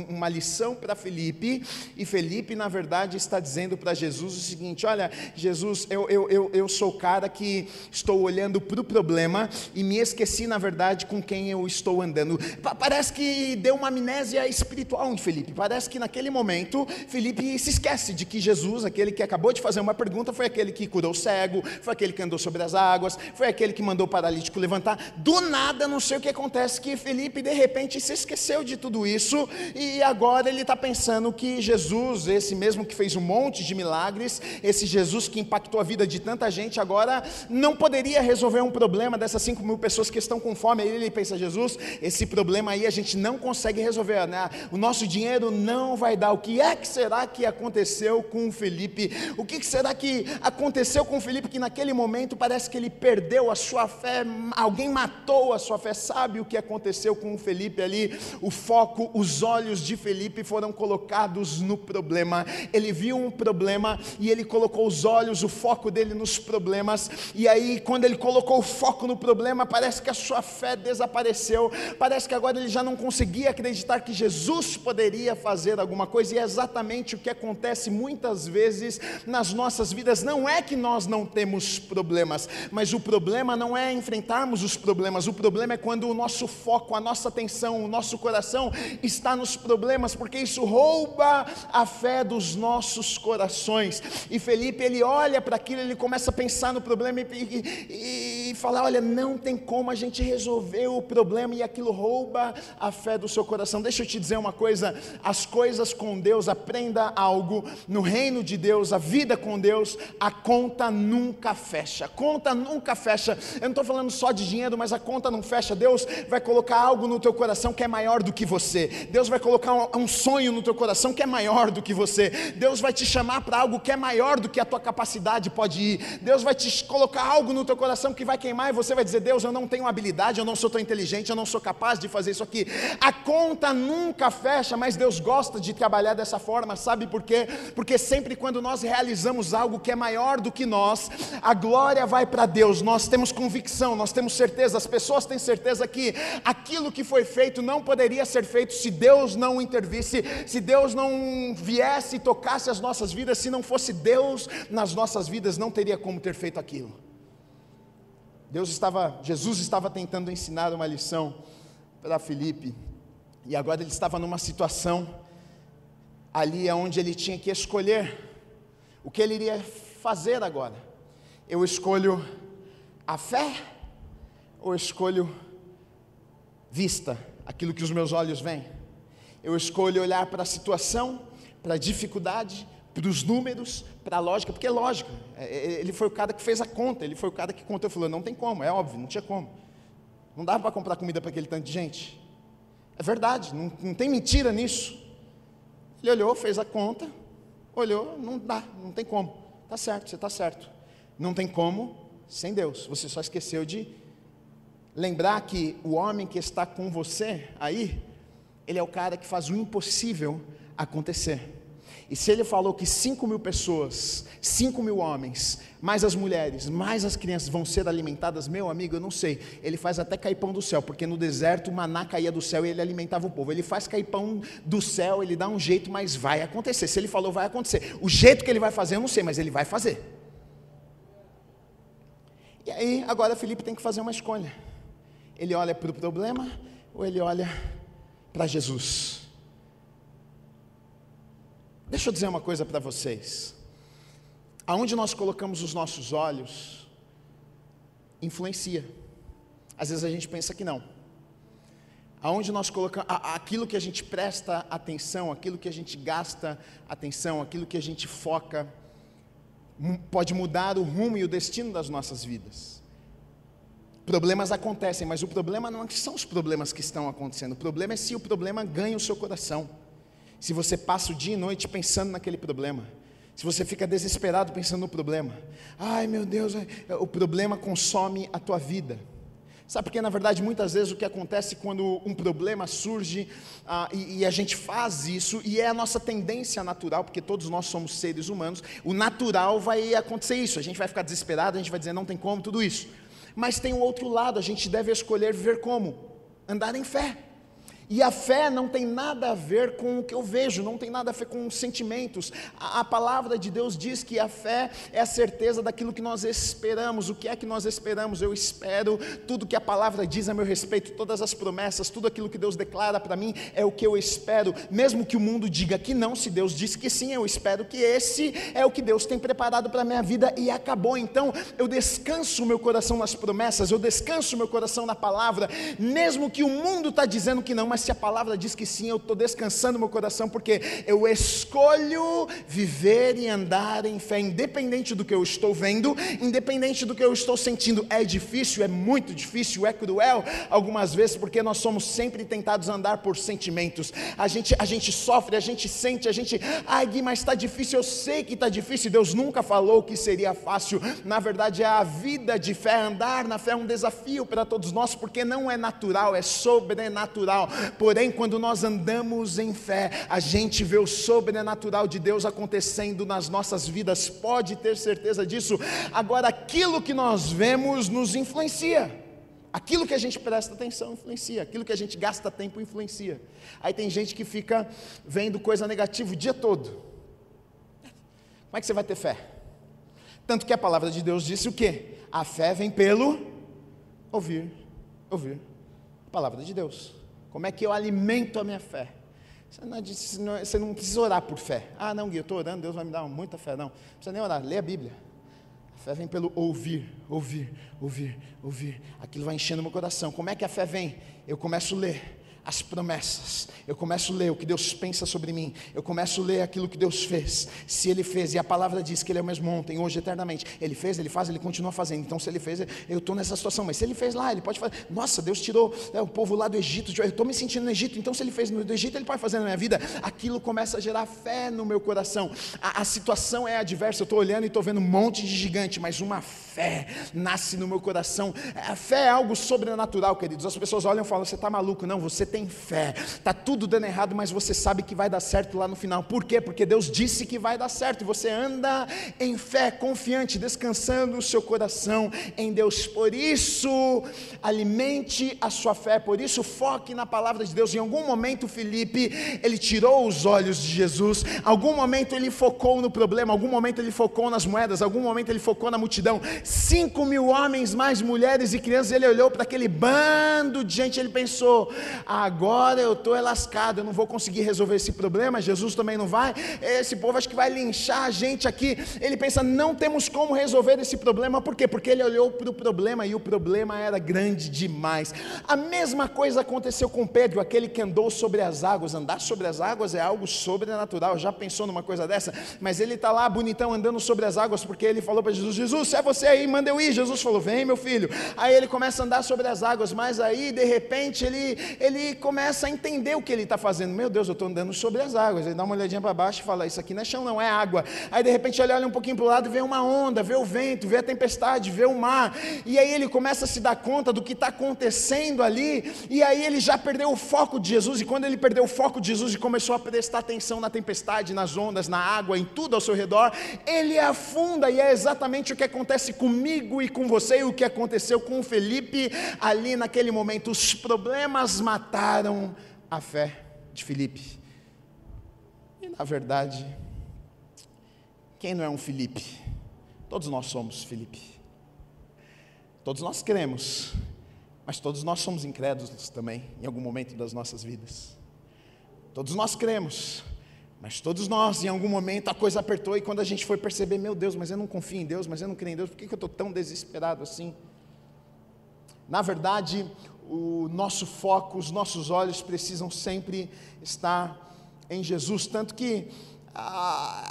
uma lição para Felipe, e Felipe, na verdade, está dizendo para Jesus o seguinte: Olha, Jesus, eu, eu, eu, eu sou o cara que estou olhando para o problema e me esqueci, na verdade, com quem eu estou andando. Parece que deu uma amnésia espiritual em Felipe. Parece que naquele momento, Felipe se esquece de que Jesus, aquele que acabou de fazer uma pergunta, foi aquele que curou o cego, foi aquele que andou sobre as águas, foi aquele que mandou o paralítico levantar. Do nada, não sei o que acontece, que Felipe, de repente, repente se esqueceu de tudo isso e agora ele está pensando que Jesus, esse mesmo que fez um monte de milagres, esse Jesus que impactou a vida de tanta gente, agora não poderia resolver um problema dessas 5 mil pessoas que estão com fome. Aí ele pensa: Jesus, esse problema aí a gente não consegue resolver, né? o nosso dinheiro não vai dar. O que é que será que aconteceu com o Felipe? O que será que aconteceu com o Felipe que naquele momento parece que ele perdeu a sua fé, alguém matou a sua fé? Sabe o que aconteceu com o Felipe? Felipe ali, o foco, os olhos de Felipe foram colocados no problema. Ele viu um problema e ele colocou os olhos, o foco dele nos problemas. E aí, quando ele colocou o foco no problema, parece que a sua fé desapareceu. Parece que agora ele já não conseguia acreditar que Jesus poderia fazer alguma coisa. E é exatamente o que acontece muitas vezes nas nossas vidas. Não é que nós não temos problemas, mas o problema não é enfrentarmos os problemas. O problema é quando o nosso foco, a nossa atenção atenção, o nosso coração está nos problemas, porque isso rouba a fé dos nossos corações. E Felipe, ele olha para aquilo, ele começa a pensar no problema e, e, e falar: olha, não tem como a gente resolver o problema, e aquilo rouba a fé do seu coração. Deixa eu te dizer uma coisa: as coisas com Deus, aprenda algo, no reino de Deus, a vida com Deus, a conta nunca fecha. A conta nunca fecha. Eu não estou falando só de dinheiro, mas a conta não fecha. Deus vai colocar algo no teu coração que é maior do que você. Deus vai colocar um, um sonho no teu coração que é maior do que você. Deus vai te chamar para algo que é maior do que a tua capacidade pode ir. Deus vai te colocar algo no teu coração que vai queimar e você vai dizer: Deus, eu não tenho habilidade, eu não sou tão inteligente, eu não sou capaz de fazer isso aqui. A conta nunca fecha, mas Deus gosta de trabalhar dessa forma, sabe por quê? Porque sempre quando nós realizamos algo que é maior do que nós, a glória vai para Deus. Nós temos convicção, nós temos certeza, as pessoas têm certeza que aquilo que foi feito não poderia ser feito se Deus não intervisse, se Deus não viesse e tocasse as nossas vidas, se não fosse Deus nas nossas vidas, não teria como ter feito aquilo. Deus estava, Jesus estava tentando ensinar uma lição para Felipe, e agora ele estava numa situação ali onde ele tinha que escolher o que ele iria fazer agora. Eu escolho a fé ou escolho vista, aquilo que os meus olhos veem. Eu escolho olhar para a situação, para a dificuldade, para os números, para a lógica, porque é lógico. É, é, ele foi o cara que fez a conta, ele foi o cara que contou falou: não tem como, é óbvio, não tinha como. Não dava para comprar comida para aquele tanto de gente. É verdade, não, não tem mentira nisso. Ele olhou, fez a conta, olhou, não dá, não tem como. Está certo, você está certo. Não tem como sem Deus. Você só esqueceu de lembrar que o homem que está com você aí, ele é o cara que faz o impossível acontecer. E se ele falou que 5 mil pessoas, 5 mil homens, mais as mulheres, mais as crianças vão ser alimentadas, meu amigo, eu não sei. Ele faz até cair pão do céu, porque no deserto o maná caía do céu e ele alimentava o povo. Ele faz cair pão do céu, ele dá um jeito, mas vai acontecer. Se ele falou, vai acontecer. O jeito que ele vai fazer, eu não sei, mas ele vai fazer. E aí, agora Felipe tem que fazer uma escolha. Ele olha para o problema ou ele olha para Jesus? Deixa eu dizer uma coisa para vocês. Aonde nós colocamos os nossos olhos influencia. Às vezes a gente pensa que não. Aonde nós colocamos aquilo que a gente presta atenção, aquilo que a gente gasta atenção, aquilo que a gente foca, pode mudar o rumo e o destino das nossas vidas. Problemas acontecem, mas o problema não é são os problemas que estão acontecendo. O problema é se o problema ganha o seu coração. Se você passa o dia e noite pensando naquele problema. Se você fica desesperado pensando no problema. Ai meu Deus, é, o problema consome a tua vida. Sabe porque, na verdade, muitas vezes o que acontece quando um problema surge ah, e, e, a gente faz isso, e é a nossa tendência natural, porque todos nós somos seres humanos, o natural vai acontecer isso, a gente vai ficar desesperado, a gente vai dizer não tem como, tudo isso. Mas tem o outro lado, a gente deve escolher viver como? Andar em fé. E a fé não tem nada a ver com o que eu vejo, não tem nada a ver com sentimentos. A, a, palavra de Deus diz que a fé é a certeza daquilo que nós esperamos. O que é que nós esperamos? Eu espero tudo que a palavra diz a meu respeito, todas as promessas, tudo aquilo que Deus declara para mim é o que eu espero. Mesmo que o mundo diga que não, se Deus diz que sim, eu espero que esse é o que Deus tem preparado para a minha vida e acabou. Então eu descanso o meu coração nas promessas, eu descanso o meu coração na palavra, mesmo que o mundo está dizendo que não, mas se a palavra diz que sim, eu estou descansando meu coração, porque eu escolho viver e andar em fé, independente do que eu estou vendo, independente do que eu estou sentindo. É difícil, é muito difícil, é cruel algumas vezes, porque nós somos sempre tentados a andar por sentimentos. A gente, a gente sofre, a gente sente, a gente, ai Gui, mas está difícil, eu sei que está difícil, Deus nunca falou que seria fácil. Na verdade, é a vida de fé, andar na fé é um desafio para todos nós, porque não é natural, é sobrenatural. Porém, quando nós andamos em fé, a gente vê o sobrenatural de Deus acontecendo nas nossas vidas, pode ter certeza disso. Agora, aquilo que nós vemos nos influencia. Aquilo que a gente presta atenção influencia, aquilo que a gente gasta tempo influencia. Aí tem gente que fica vendo coisa negativa o dia todo. Como é que você vai ter fé? Tanto que a palavra de Deus disse o quê? A fé vem pelo ouvir, ouvir a palavra de Deus. Como é que eu alimento a minha fé? Você não, você não precisa orar por fé. Ah, não, Gui, eu estou orando, Deus vai me dar muita fé. Não, não precisa nem orar, lê a Bíblia. A fé vem pelo ouvir, ouvir, ouvir, ouvir. Aquilo vai enchendo meu coração. Como é que a fé vem? Eu começo a ler as promessas, eu começo a ler o que Deus pensa sobre mim, eu começo a ler aquilo que Deus fez. Se Ele fez, e a palavra diz que Ele é o mesmo ontem, hoje, eternamente. Ele fez, Ele faz, Ele continua fazendo. Então, se Ele fez, eu estou nessa situação. Mas se Ele fez lá, Ele pode fazer. Nossa, Deus tirou é, o povo lá do Egito, eu estou me sentindo no Egito. Então, se Ele fez no Egito, Ele pode fazer na minha vida. Aquilo começa a gerar fé no meu coração. A, a situação é adversa, eu estou olhando e estou vendo um monte de gigante, mas uma fé nasce no meu coração. A fé é algo sobrenatural, queridos. As pessoas olham e falam: você está maluco? Não, você tem tem fé. Está tudo dando errado, mas você sabe que vai dar certo lá no final. Por quê? Porque Deus disse que vai dar certo. E você anda em fé, confiante, descansando o seu coração em Deus. Por isso, alimente a sua fé. Por isso, foque na palavra de Deus. Em algum momento, Felipe, ele tirou os olhos de Jesus. Algum momento ele focou no problema. Algum momento ele focou nas moedas. Algum momento ele focou na multidão. Cinco mil homens, mais mulheres e crianças. Ele olhou para aquele bando de gente. Ele pensou: ah, agora eu estou lascado, eu não vou conseguir resolver esse problema, Jesus também não vai, esse povo acho que vai linchar a gente aqui. Ele pensa, não temos como resolver esse problema, por quê? Porque ele olhou para o problema e o problema era grande demais. A mesma coisa aconteceu com Pedro, aquele que andou sobre as águas. Andar sobre as águas é algo sobrenatural, já pensou numa coisa dessa? Mas ele está lá bonitão andando sobre as águas, porque ele falou para Jesus: Jesus, é você aí, manda eu ir. Jesus falou: Vem, meu filho. Aí ele começa a andar sobre as águas, mas aí de repente ele, ele começa a entender o que ele está fazendo. Meu Deus, eu estou andando sobre as águas. Ele dá uma olhadinha para baixo e fala: Isso aqui não é chão, não, é água. Aí de repente ele olha um pouquinho para o lado vê uma onda, vê o vento, vê a tempestade, vê o mar. E aí ele começa a se dar conta do que está acontecendo ali. E aí ele já perdeu o foco de Jesus. E quando ele perdeu o foco de Jesus e começou a prestar atenção na tempestade, nas ondas, na água, em tudo ao seu redor, ele afunda. E é exatamente o que acontece comigo e com você, e o que aconteceu com o Felipe ali naquele momento. Os problemas mataram testaram a fé de Filipe. E na verdade, quem não é um Filipe? Todos nós somos Filipe. Todos nós cremos Mas todos nós somos incrédulos também, em algum momento das nossas vidas. Todos nós cremos, mas todos nós, em algum momento, a coisa apertou e quando a gente foi perceber, meu Deus, mas eu não confio em Deus, mas eu não creio em Deus, por que eu estou tão desesperado assim? Na verdade, o nosso foco, os nossos olhos precisam sempre estar em Jesus, tanto que ah,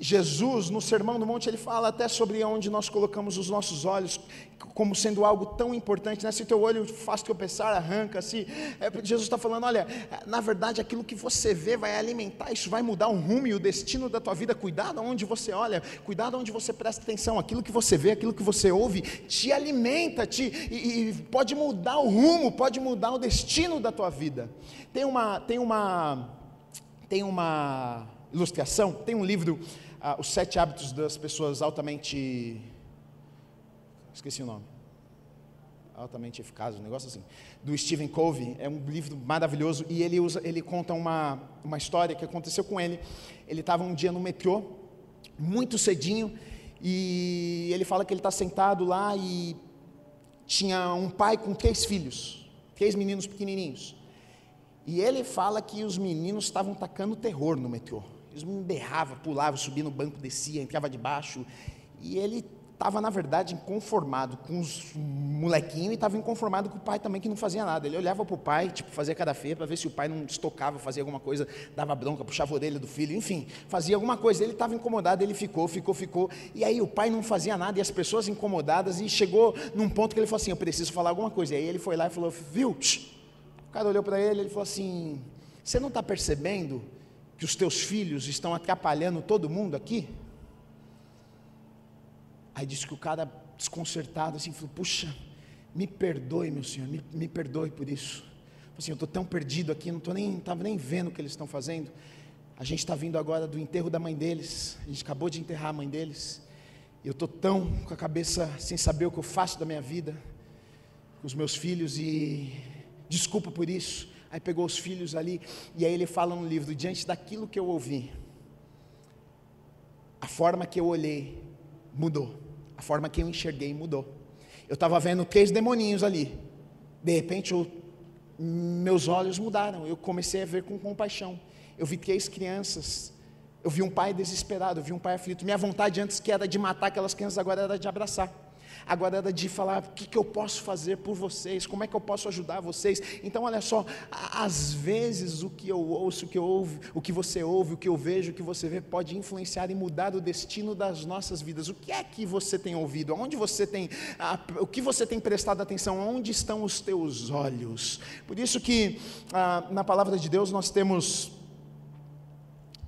Jesus, no Sermão do Monte, ele fala até sobre onde nós colocamos os nossos olhos, como sendo algo tão importante, né? se teu olho faz tropeçar, arranca, se é, Jesus está falando, olha, na verdade aquilo que você vê vai alimentar, isso vai mudar o rumo e o destino da tua vida, cuidado onde você olha, cuidado onde você presta atenção, aquilo que você vê, aquilo que você ouve, te alimenta, te, e, e pode mudar o rumo, pode mudar o destino da tua vida, tem uma, tem uma, tem uma ilustração, tem um livro ah, Os Sete Hábitos das Pessoas Altamente. Esqueci o nome. Altamente Eficazes, um negócio assim. Do Stephen Covey. É um livro maravilhoso e ele, usa, ele conta uma, uma história que aconteceu com ele. Ele estava um dia no metrô, muito cedinho, e ele fala que ele está sentado lá e tinha um pai com três filhos, três meninos pequenininhos. E ele fala que os meninos estavam tacando terror no metrô. Eles me berrava, pulava, subia no banco, descia, entrava debaixo. E ele estava, na verdade, inconformado com os molequinhos e estava inconformado com o pai também, que não fazia nada. Ele olhava para o pai, tipo, fazia cara feia para ver se o pai não estocava, fazia alguma coisa, dava bronca, puxava a orelha do filho, enfim, fazia alguma coisa. Ele estava incomodado, ele ficou, ficou, ficou. E aí o pai não fazia nada e as pessoas incomodadas. E chegou num ponto que ele falou assim: Eu preciso falar alguma coisa. E aí ele foi lá e falou: Viu? O cara olhou para ele ele falou assim: Você não está percebendo? Que os teus filhos estão atrapalhando todo mundo aqui? Aí disse que o cara desconcertado assim falou: Puxa, me perdoe, meu senhor, me, me perdoe por isso. Assim, eu estou tão perdido aqui, não estou nem, estava nem vendo o que eles estão fazendo. A gente está vindo agora do enterro da mãe deles. A gente acabou de enterrar a mãe deles. Eu estou tão com a cabeça sem saber o que eu faço da minha vida, com os meus filhos, e desculpa por isso. Aí pegou os filhos ali, e aí ele fala no livro: diante daquilo que eu ouvi, a forma que eu olhei mudou, a forma que eu enxerguei mudou. Eu estava vendo três demoninhos ali, de repente eu, meus olhos mudaram, eu comecei a ver com compaixão. Eu vi três crianças, eu vi um pai desesperado, eu vi um pai aflito. Minha vontade antes que era de matar aquelas crianças, agora era de abraçar agora era de falar o que, que eu posso fazer por vocês, como é que eu posso ajudar vocês. Então, olha só, às vezes o que eu ouço, o que eu ouvo, o que você ouve, o que eu vejo, o que você vê, pode influenciar e mudar o destino das nossas vidas. O que é que você tem ouvido? Onde você tem, o que você tem prestado atenção? Onde estão os teus olhos? Por isso que ah, na palavra de Deus nós temos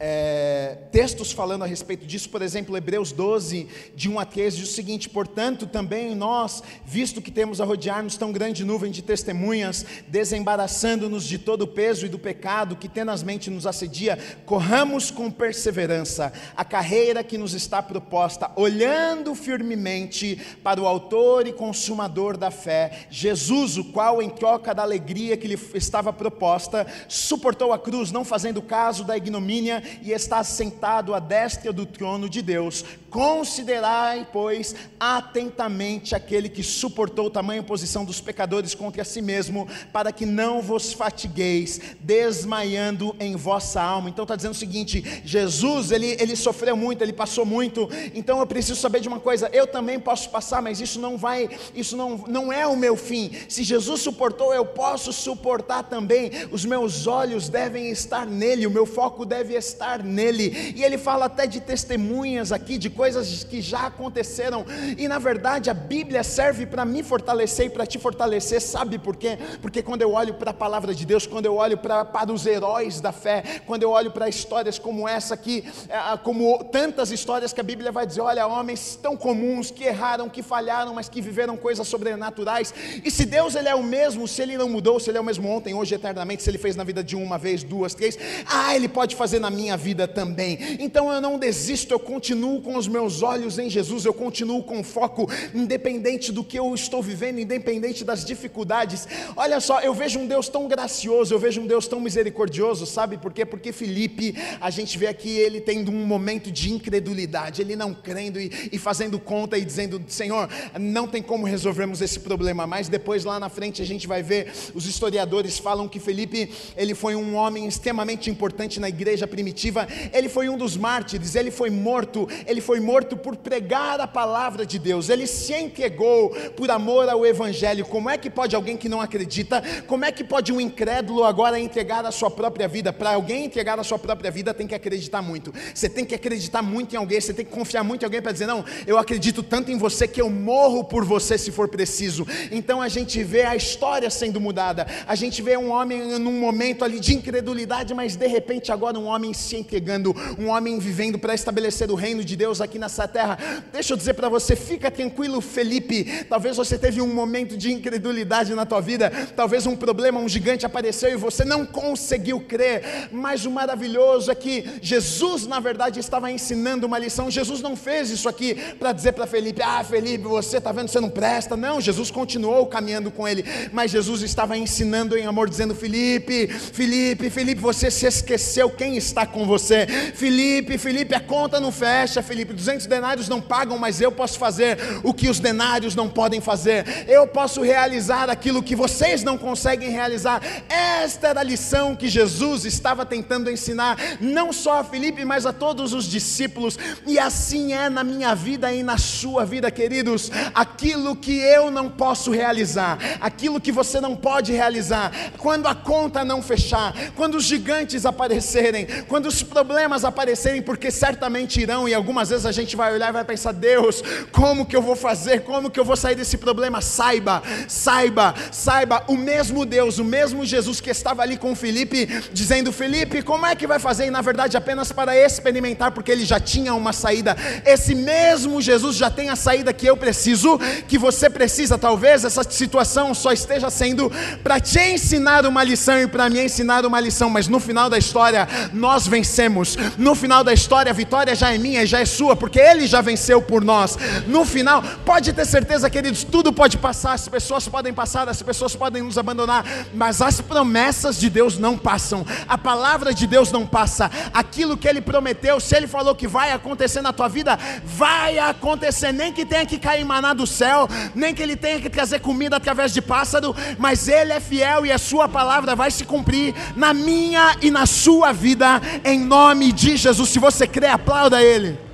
é, textos falando a respeito disso, por exemplo, Hebreus 12, de 1 a 13, diz o seguinte: Portanto, também nós, visto que temos a rodear-nos tão grande nuvem de testemunhas, desembaraçando-nos de todo o peso e do pecado que tenazmente nos assedia, corramos com perseverança a carreira que nos está proposta, olhando firmemente para o Autor e Consumador da fé, Jesus, o qual, em troca da alegria que lhe estava proposta, suportou a cruz, não fazendo caso da ignomínia e está sentado à destra do trono de Deus. Considerai, pois, atentamente aquele que suportou tamanha oposição dos pecadores contra si mesmo, para que não vos fatigueis, desmaiando em vossa alma. Então está dizendo o seguinte: Jesus, ele, ele sofreu muito, ele passou muito, então eu preciso saber de uma coisa, eu também posso passar, mas isso não vai, isso não, não é o meu fim. Se Jesus suportou, eu posso suportar também. Os meus olhos devem estar nele, o meu foco deve estar nele. E ele fala até de testemunhas aqui, de coisas que já aconteceram. E na verdade a Bíblia serve para me fortalecer e para te fortalecer. Sabe por quê? Porque quando eu olho para a palavra de Deus, quando eu olho para, para os heróis da fé, quando eu olho para histórias como essa aqui, é, como tantas histórias que a Bíblia vai dizer: olha, homens tão comuns que erraram, que falharam, mas que viveram coisas sobrenaturais. E se Deus ele é o mesmo, se ele não mudou, se ele é o mesmo ontem, hoje, eternamente, se ele fez na vida de uma vez, duas, três, ah, ele pode fazer na minha vida também. Então eu não desisto, eu continuo com os meus olhos em Jesus, eu continuo com foco, independente do que eu estou vivendo, independente das dificuldades. Olha só, eu vejo um Deus tão gracioso, eu vejo um Deus tão misericordioso, sabe por quê? Porque Felipe, a gente vê aqui ele tendo um momento de incredulidade, ele não crendo e, e fazendo conta e dizendo: Senhor, não tem como resolvermos esse problema, mas depois lá na frente a gente vai ver, os historiadores falam que Felipe, ele foi um homem extremamente importante na igreja primitiva, ele foi um dos mártires, ele foi morto, ele foi morto por pregar a palavra de Deus, ele se entregou por amor ao evangelho. Como é que pode alguém que não acredita, como é que pode um incrédulo agora entregar a sua própria vida? Para alguém entregar a sua própria vida, tem que acreditar muito. Você tem que acreditar muito em alguém, você tem que confiar muito em alguém para dizer: "Não, eu acredito tanto em você que eu morro por você se for preciso". Então a gente vê a história sendo mudada. A gente vê um homem num momento ali de incredulidade, mas de repente agora um homem se entregando, um homem vivendo para estabelecer o reino de Deus aqui nessa terra. Deixa eu dizer para você, fica tranquilo, Felipe. Talvez você teve um momento de incredulidade na tua vida, talvez um problema, um gigante apareceu e você não conseguiu crer. Mas o maravilhoso é que Jesus, na verdade, estava ensinando uma lição. Jesus não fez isso aqui para dizer para Felipe: "Ah, Felipe, você está vendo, você não presta". Não, Jesus continuou caminhando com ele, mas Jesus estava ensinando em amor, dizendo: Felipe, Felipe, Felipe, você se esqueceu quem está com você. Felipe, Felipe, a conta não fecha, Felipe, 200 denários não pagam, mas eu posso fazer o que os denários não podem fazer. Eu posso realizar aquilo que vocês não conseguem realizar. Esta era a lição que Jesus estava tentando ensinar, não só a Felipe, mas a todos os discípulos. E assim é na minha vida e na sua vida, queridos. Aquilo que eu não posso realizar, aquilo que você não pode realizar, quando a conta não fechar, quando os gigantes aparecerem, quando os problemas aparecerem, porque certamente irão, e algumas vezes a gente vai olhar e vai pensar: Deus, como que eu vou fazer? Como que eu vou sair desse problema? Saiba, saiba, saiba, o mesmo Deus, o mesmo Jesus que estava ali com Felipe, dizendo: Felipe, como é que vai fazer? E na verdade, apenas para experimentar, porque ele já tinha uma saída. Esse mesmo Jesus já tem a saída que eu preciso, que você precisa. Talvez essa situação só esteja sendo para te ensinar uma lição e para me ensinar uma lição, mas no final da história nós vencemos. No final da história a vitória já é minha e já é sua, porque ele já venceu por nós. No final, pode ter certeza, queridos, tudo pode passar, as pessoas podem passar, as pessoas podem nos abandonar, mas as promessas de Deus não passam. A palavra de Deus não passa. Aquilo que ele prometeu, se ele falou que vai acontecer na tua vida, vai acontecer, nem que tenha que cair maná do céu, nem que ele tenha que trazer comida através de pássaro, mas ele é fiel e a sua palavra vai se cumprir na minha e na sua vida, em nome de Jesus. Se você crê, aplauda ele.